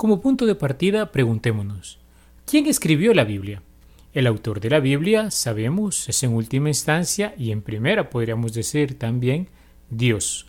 punto de partida preguntémonos, ¿quién escribió la Biblia? El autor de la Biblia, sabemos, es en última instancia y en primera podríamos decir también Dios.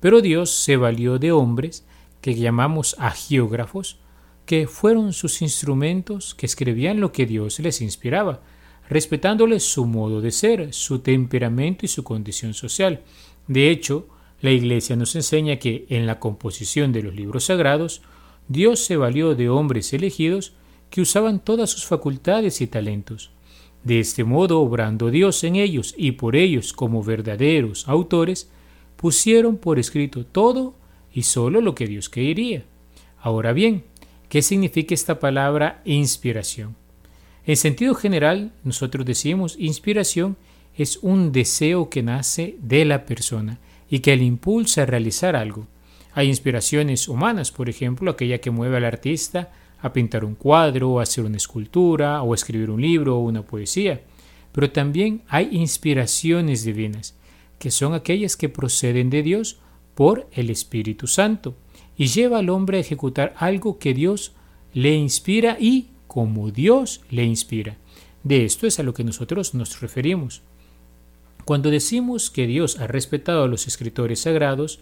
Pero Dios se valió de hombres que llamamos agiógrafos, que fueron sus instrumentos que escribían lo que Dios les inspiraba, respetándoles su modo de ser, su temperamento y su condición social. De hecho, la Iglesia nos enseña que en la composición de los libros sagrados, Dios se valió de hombres elegidos que usaban todas sus facultades y talentos. De este modo, obrando Dios en ellos y por ellos como verdaderos autores, pusieron por escrito todo y solo lo que Dios quería. Ahora bien, ¿qué significa esta palabra inspiración? En sentido general, nosotros decimos inspiración es un deseo que nace de la persona y que le impulsa a realizar algo. Hay inspiraciones humanas, por ejemplo, aquella que mueve al artista a pintar un cuadro, o hacer una escultura, o escribir un libro o una poesía. Pero también hay inspiraciones divinas, que son aquellas que proceden de Dios por el Espíritu Santo, y lleva al hombre a ejecutar algo que Dios le inspira y como Dios le inspira. De esto es a lo que nosotros nos referimos. Cuando decimos que Dios ha respetado a los escritores sagrados,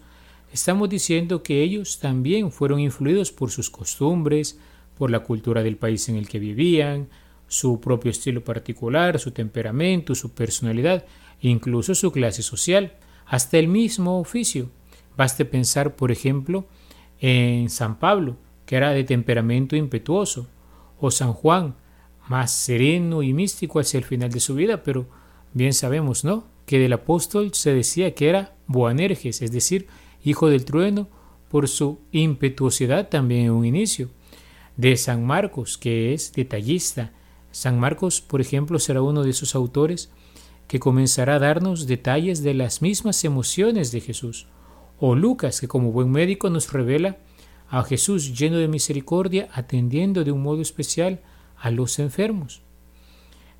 estamos diciendo que ellos también fueron influidos por sus costumbres, por la cultura del país en el que vivían, su propio estilo particular, su temperamento, su personalidad, incluso su clase social, hasta el mismo oficio. Baste pensar, por ejemplo, en San Pablo, que era de temperamento impetuoso, o San Juan, más sereno y místico hacia el final de su vida, pero bien sabemos, ¿no? Que del apóstol se decía que era Boanerges, es decir, hijo del trueno, por su impetuosidad también en un inicio. De San Marcos, que es detallista. San Marcos, por ejemplo, será uno de esos autores que comenzará a darnos detalles de las mismas emociones de Jesús. O Lucas, que como buen médico nos revela a Jesús lleno de misericordia, atendiendo de un modo especial a los enfermos.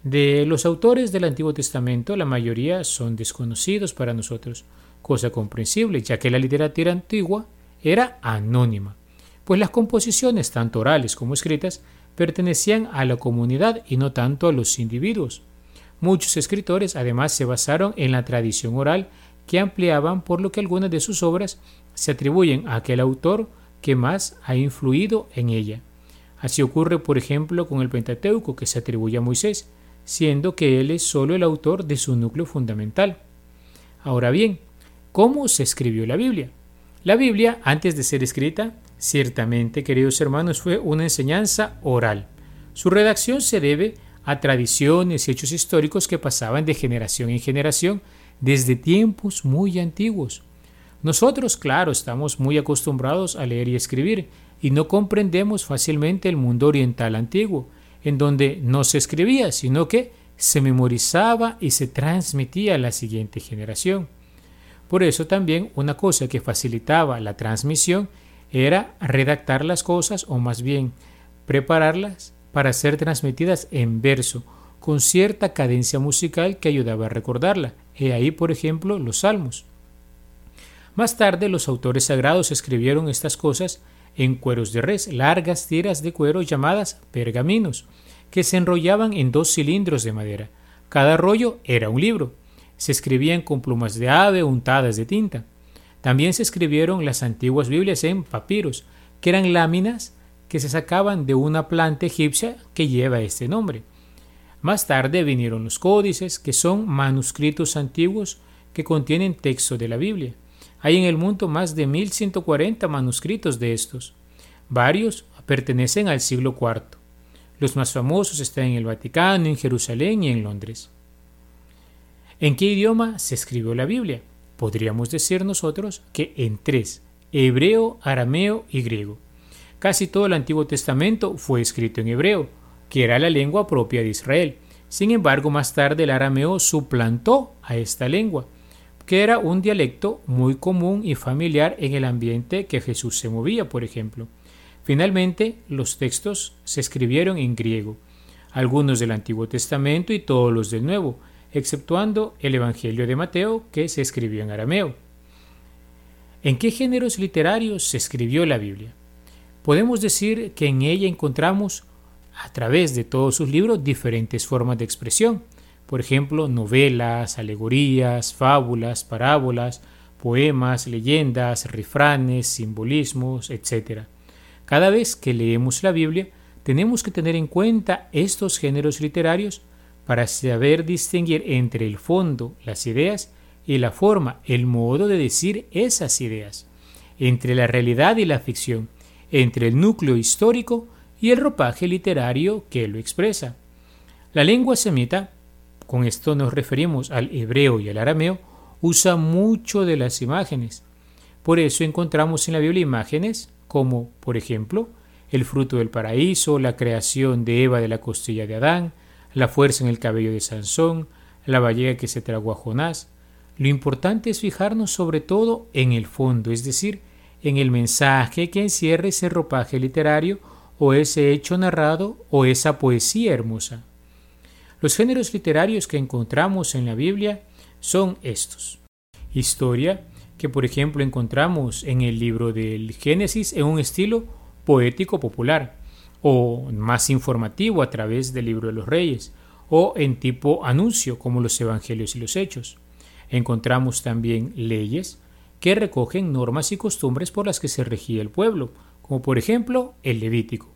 De los autores del Antiguo Testamento, la mayoría son desconocidos para nosotros, cosa comprensible, ya que la literatura antigua era anónima, pues las composiciones, tanto orales como escritas, pertenecían a la comunidad y no tanto a los individuos. Muchos escritores además se basaron en la tradición oral que ampliaban por lo que algunas de sus obras se atribuyen a aquel autor que más ha influido en ella. Así ocurre, por ejemplo, con el Pentateuco que se atribuye a Moisés, siendo que él es solo el autor de su núcleo fundamental. Ahora bien, ¿cómo se escribió la Biblia? La Biblia, antes de ser escrita, ciertamente, queridos hermanos, fue una enseñanza oral. Su redacción se debe a tradiciones y hechos históricos que pasaban de generación en generación desde tiempos muy antiguos. Nosotros, claro, estamos muy acostumbrados a leer y escribir y no comprendemos fácilmente el mundo oriental antiguo, en donde no se escribía, sino que se memorizaba y se transmitía a la siguiente generación. Por eso también una cosa que facilitaba la transmisión era redactar las cosas o más bien prepararlas para ser transmitidas en verso, con cierta cadencia musical que ayudaba a recordarla. He ahí, por ejemplo, los salmos. Más tarde los autores sagrados escribieron estas cosas en cueros de res, largas tiras de cuero llamadas pergaminos, que se enrollaban en dos cilindros de madera. Cada rollo era un libro. Se escribían con plumas de ave untadas de tinta. También se escribieron las antiguas Biblias en papiros, que eran láminas que se sacaban de una planta egipcia que lleva este nombre. Más tarde vinieron los códices, que son manuscritos antiguos que contienen texto de la Biblia. Hay en el mundo más de 1140 manuscritos de estos. Varios pertenecen al siglo IV. Los más famosos están en el Vaticano, en Jerusalén y en Londres. ¿En qué idioma se escribió la Biblia? Podríamos decir nosotros que en tres, hebreo, arameo y griego. Casi todo el Antiguo Testamento fue escrito en hebreo, que era la lengua propia de Israel. Sin embargo, más tarde el arameo suplantó a esta lengua que era un dialecto muy común y familiar en el ambiente que Jesús se movía, por ejemplo. Finalmente, los textos se escribieron en griego, algunos del Antiguo Testamento y todos los del Nuevo, exceptuando el Evangelio de Mateo, que se escribió en arameo. ¿En qué géneros literarios se escribió la Biblia? Podemos decir que en ella encontramos, a través de todos sus libros, diferentes formas de expresión. Por ejemplo, novelas, alegorías, fábulas, parábolas, poemas, leyendas, refranes, simbolismos, etc. Cada vez que leemos la Biblia, tenemos que tener en cuenta estos géneros literarios para saber distinguir entre el fondo, las ideas, y la forma, el modo de decir esas ideas, entre la realidad y la ficción, entre el núcleo histórico y el ropaje literario que lo expresa. La lengua semita, con esto nos referimos al hebreo y al arameo, usa mucho de las imágenes. Por eso encontramos en la Biblia imágenes como, por ejemplo, el fruto del paraíso, la creación de Eva de la costilla de Adán, la fuerza en el cabello de Sansón, la ballena que se tragó a Jonás. Lo importante es fijarnos sobre todo en el fondo, es decir, en el mensaje que encierra ese ropaje literario o ese hecho narrado o esa poesía hermosa. Los géneros literarios que encontramos en la Biblia son estos. Historia, que por ejemplo encontramos en el libro del Génesis en un estilo poético popular, o más informativo a través del libro de los reyes, o en tipo anuncio como los evangelios y los hechos. Encontramos también leyes que recogen normas y costumbres por las que se regía el pueblo, como por ejemplo el Levítico.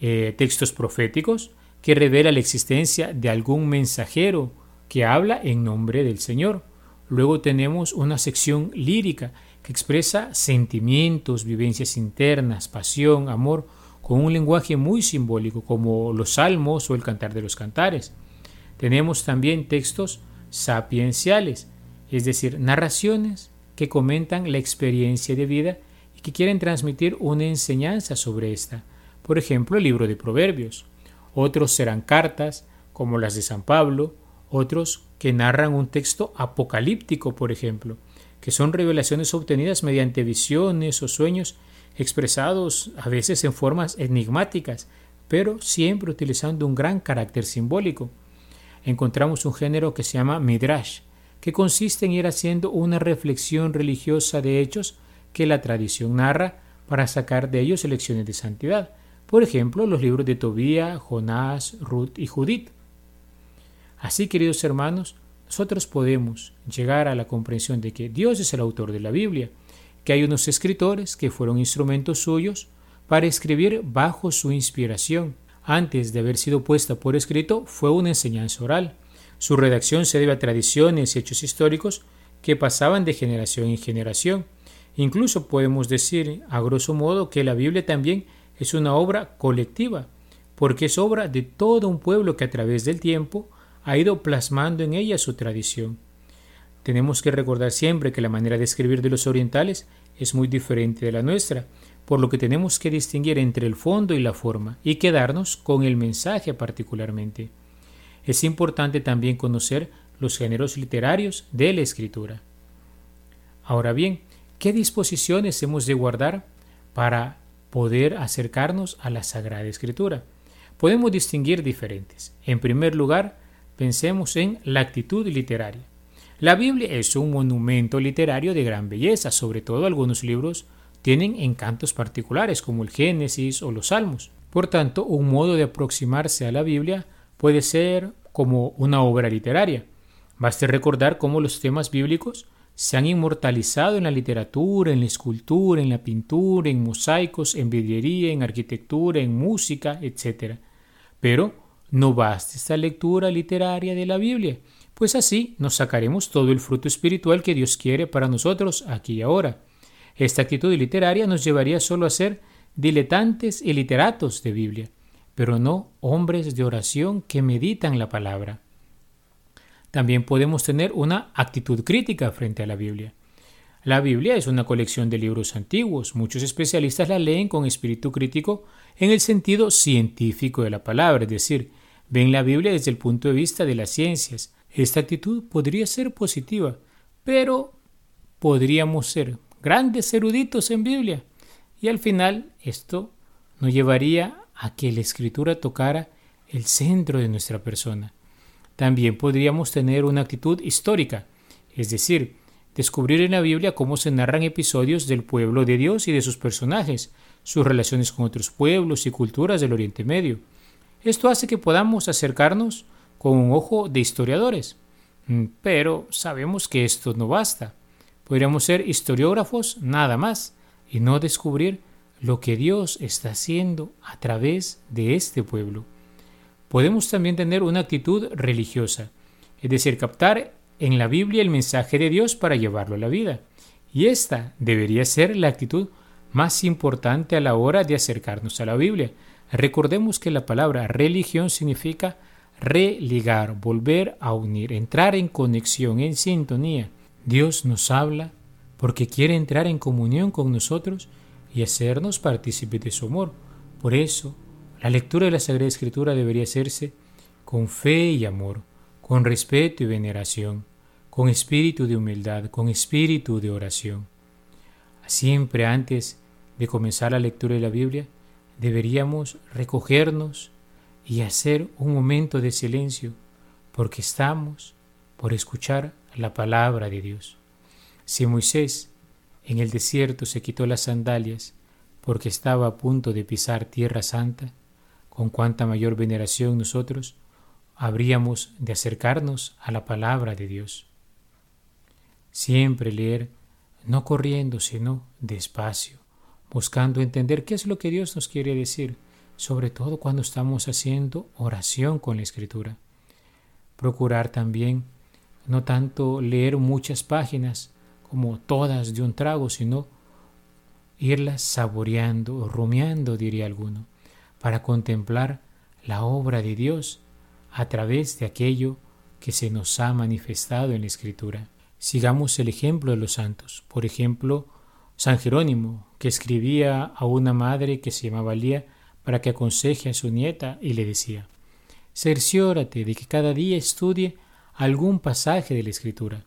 Eh, textos proféticos que revela la existencia de algún mensajero que habla en nombre del Señor. Luego tenemos una sección lírica que expresa sentimientos, vivencias internas, pasión, amor, con un lenguaje muy simbólico como los salmos o el cantar de los cantares. Tenemos también textos sapienciales, es decir, narraciones que comentan la experiencia de vida y que quieren transmitir una enseñanza sobre esta. Por ejemplo, el libro de Proverbios. Otros serán cartas, como las de San Pablo, otros que narran un texto apocalíptico, por ejemplo, que son revelaciones obtenidas mediante visiones o sueños expresados a veces en formas enigmáticas, pero siempre utilizando un gran carácter simbólico. Encontramos un género que se llama Midrash, que consiste en ir haciendo una reflexión religiosa de hechos que la tradición narra para sacar de ellos lecciones de santidad. Por ejemplo, los libros de Tobía, Jonás, Ruth y Judith. Así, queridos hermanos, nosotros podemos llegar a la comprensión de que Dios es el autor de la Biblia, que hay unos escritores que fueron instrumentos suyos para escribir bajo su inspiración. Antes de haber sido puesta por escrito, fue una enseñanza oral. Su redacción se debe a tradiciones y hechos históricos que pasaban de generación en generación. Incluso podemos decir, a grosso modo, que la Biblia también es una obra colectiva, porque es obra de todo un pueblo que a través del tiempo ha ido plasmando en ella su tradición. Tenemos que recordar siempre que la manera de escribir de los orientales es muy diferente de la nuestra, por lo que tenemos que distinguir entre el fondo y la forma y quedarnos con el mensaje particularmente. Es importante también conocer los géneros literarios de la escritura. Ahora bien, ¿qué disposiciones hemos de guardar para poder acercarnos a la Sagrada Escritura? Podemos distinguir diferentes. En primer lugar, Pensemos en la actitud literaria. La Biblia es un monumento literario de gran belleza, sobre todo algunos libros tienen encantos particulares como el Génesis o los Salmos. Por tanto, un modo de aproximarse a la Biblia puede ser como una obra literaria. Baste recordar cómo los temas bíblicos se han inmortalizado en la literatura, en la escultura, en la pintura, en mosaicos, en vidriería, en arquitectura, en música, etc. Pero no basta esta lectura literaria de la Biblia, pues así nos sacaremos todo el fruto espiritual que Dios quiere para nosotros aquí y ahora. Esta actitud literaria nos llevaría solo a ser diletantes y literatos de Biblia, pero no hombres de oración que meditan la palabra. También podemos tener una actitud crítica frente a la Biblia. La Biblia es una colección de libros antiguos. Muchos especialistas la leen con espíritu crítico en el sentido científico de la palabra, es decir, ven la Biblia desde el punto de vista de las ciencias. Esta actitud podría ser positiva, pero podríamos ser grandes eruditos en Biblia. Y al final esto nos llevaría a que la escritura tocara el centro de nuestra persona. También podríamos tener una actitud histórica, es decir, descubrir en la Biblia cómo se narran episodios del pueblo de Dios y de sus personajes, sus relaciones con otros pueblos y culturas del Oriente Medio. Esto hace que podamos acercarnos con un ojo de historiadores. Mm, pero sabemos que esto no basta. Podríamos ser historiógrafos nada más y no descubrir lo que Dios está haciendo a través de este pueblo. Podemos también tener una actitud religiosa, es decir, captar en la Biblia el mensaje de Dios para llevarlo a la vida. Y esta debería ser la actitud más importante a la hora de acercarnos a la Biblia. Recordemos que la palabra religión significa religar, volver a unir, entrar en conexión, en sintonía. Dios nos habla porque quiere entrar en comunión con nosotros y hacernos partícipes de su amor. Por eso, la lectura de la Sagrada Escritura debería hacerse con fe y amor, con respeto y veneración, con espíritu de humildad, con espíritu de oración. Siempre antes de comenzar la lectura de la Biblia, deberíamos recogernos y hacer un momento de silencio, porque estamos por escuchar la palabra de Dios. Si Moisés en el desierto se quitó las sandalias porque estaba a punto de pisar tierra santa, con cuánta mayor veneración nosotros habríamos de acercarnos a la palabra de Dios. Siempre leer, no corriendo, sino despacio, buscando entender qué es lo que Dios nos quiere decir, sobre todo cuando estamos haciendo oración con la escritura. Procurar también no tanto leer muchas páginas como todas de un trago, sino irlas saboreando, rumiando, diría alguno, para contemplar la obra de Dios a través de aquello que se nos ha manifestado en la Escritura. Sigamos el ejemplo de los santos. Por ejemplo, San Jerónimo, que escribía a una madre que se llamaba Lía para que aconseje a su nieta y le decía, cerciórate de que cada día estudie algún pasaje de la Escritura.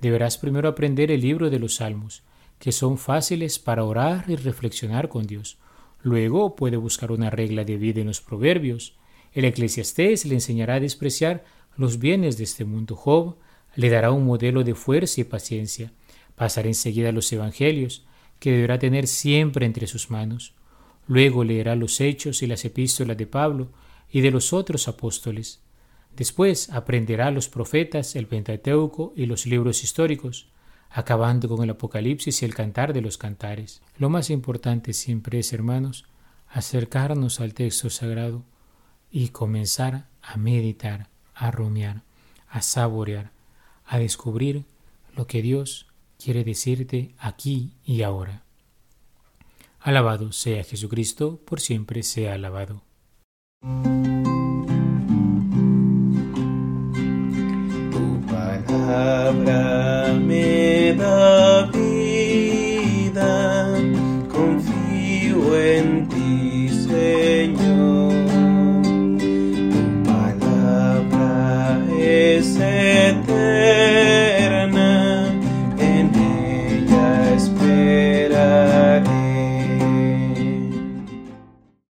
Deberás primero aprender el libro de los Salmos, que son fáciles para orar y reflexionar con Dios. Luego puede buscar una regla de vida en los Proverbios. El Eclesiastés le enseñará a despreciar los bienes de este mundo. Job le dará un modelo de fuerza y paciencia. Pasará enseguida los Evangelios, que deberá tener siempre entre sus manos. Luego leerá los hechos y las epístolas de Pablo y de los otros apóstoles. Después aprenderá los profetas, el Pentateuco y los libros históricos, acabando con el Apocalipsis y el cantar de los cantares. Lo más importante siempre es, hermanos, acercarnos al texto sagrado y comenzar a meditar, a rumiar, a saborear, a descubrir lo que Dios quiere decirte aquí y ahora. Alabado sea Jesucristo, por siempre sea alabado.